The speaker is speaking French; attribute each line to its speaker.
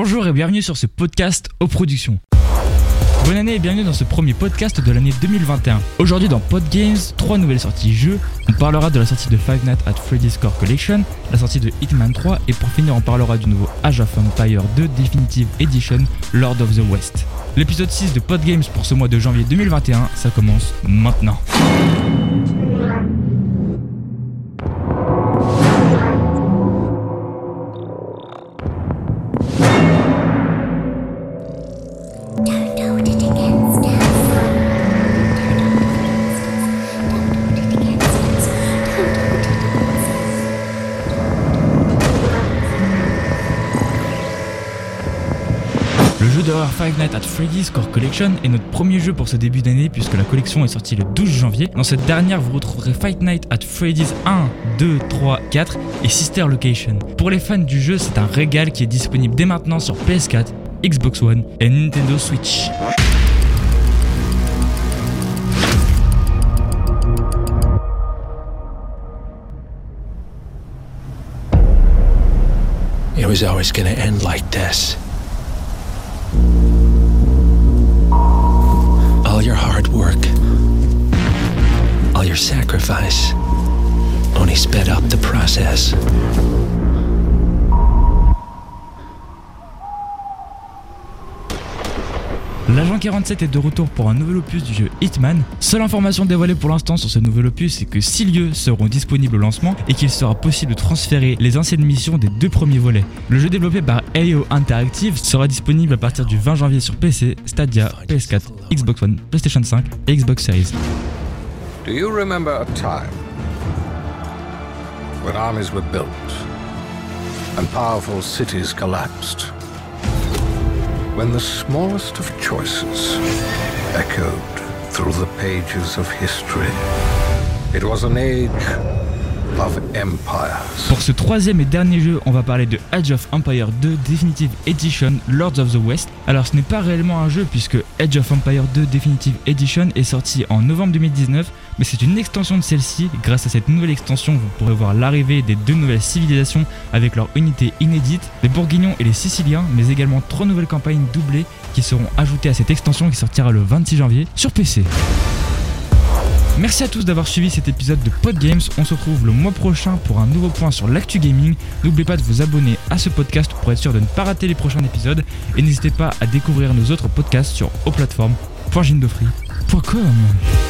Speaker 1: Bonjour et bienvenue sur ce podcast aux productions. Bonne année et bienvenue dans ce premier podcast de l'année 2021. Aujourd'hui dans Podgames, trois nouvelles sorties jeux. On parlera de la sortie de Five Nights at Freddy's Core Collection, la sortie de Hitman 3 et pour finir on parlera du nouveau Age of Empire 2 Definitive Edition Lord of the West. L'épisode 6 de Podgames pour ce mois de janvier 2021, ça commence maintenant. Jeu d'horreur Five Nights at Freddy's Core Collection est notre premier jeu pour ce début d'année puisque la collection est sortie le 12 janvier. Dans cette dernière, vous retrouverez Five Nights at Freddy's 1, 2, 3, 4 et Sister Location. Pour les fans du jeu, c'est un régal qui est disponible dès maintenant sur PS4, Xbox One et Nintendo Switch.
Speaker 2: Your sacrifice, only sped up the process.
Speaker 1: L'agent 47 est de retour pour un nouvel opus du jeu Hitman. Seule information dévoilée pour l'instant sur ce nouvel opus, c'est que 6 lieux seront disponibles au lancement et qu'il sera possible de transférer les anciennes missions des deux premiers volets. Le jeu développé par AO Interactive sera disponible à partir du 20 janvier sur PC, Stadia, PS4, Xbox One, PlayStation 5 et Xbox Series.
Speaker 3: Do you remember a time when armies were built and powerful cities collapsed? When the smallest of choices echoed through the pages of history? It was an age
Speaker 1: Pour ce troisième et dernier jeu, on va parler de Age of Empire 2 Definitive Edition Lords of the West. Alors ce n'est pas réellement un jeu puisque Age of Empire 2 Definitive Edition est sorti en novembre 2019, mais c'est une extension de celle-ci. Grâce à cette nouvelle extension, vous pourrez voir l'arrivée des deux nouvelles civilisations avec leurs unités inédites, les Bourguignons et les Siciliens, mais également trois nouvelles campagnes doublées qui seront ajoutées à cette extension qui sortira le 26 janvier sur PC. Merci à tous d'avoir suivi cet épisode de Podgames. On se retrouve le mois prochain pour un nouveau point sur l'actu gaming. N'oubliez pas de vous abonner à ce podcast pour être sûr de ne pas rater les prochains épisodes. Et n'hésitez pas à découvrir nos autres podcasts sur auplateformes.gindofree.com.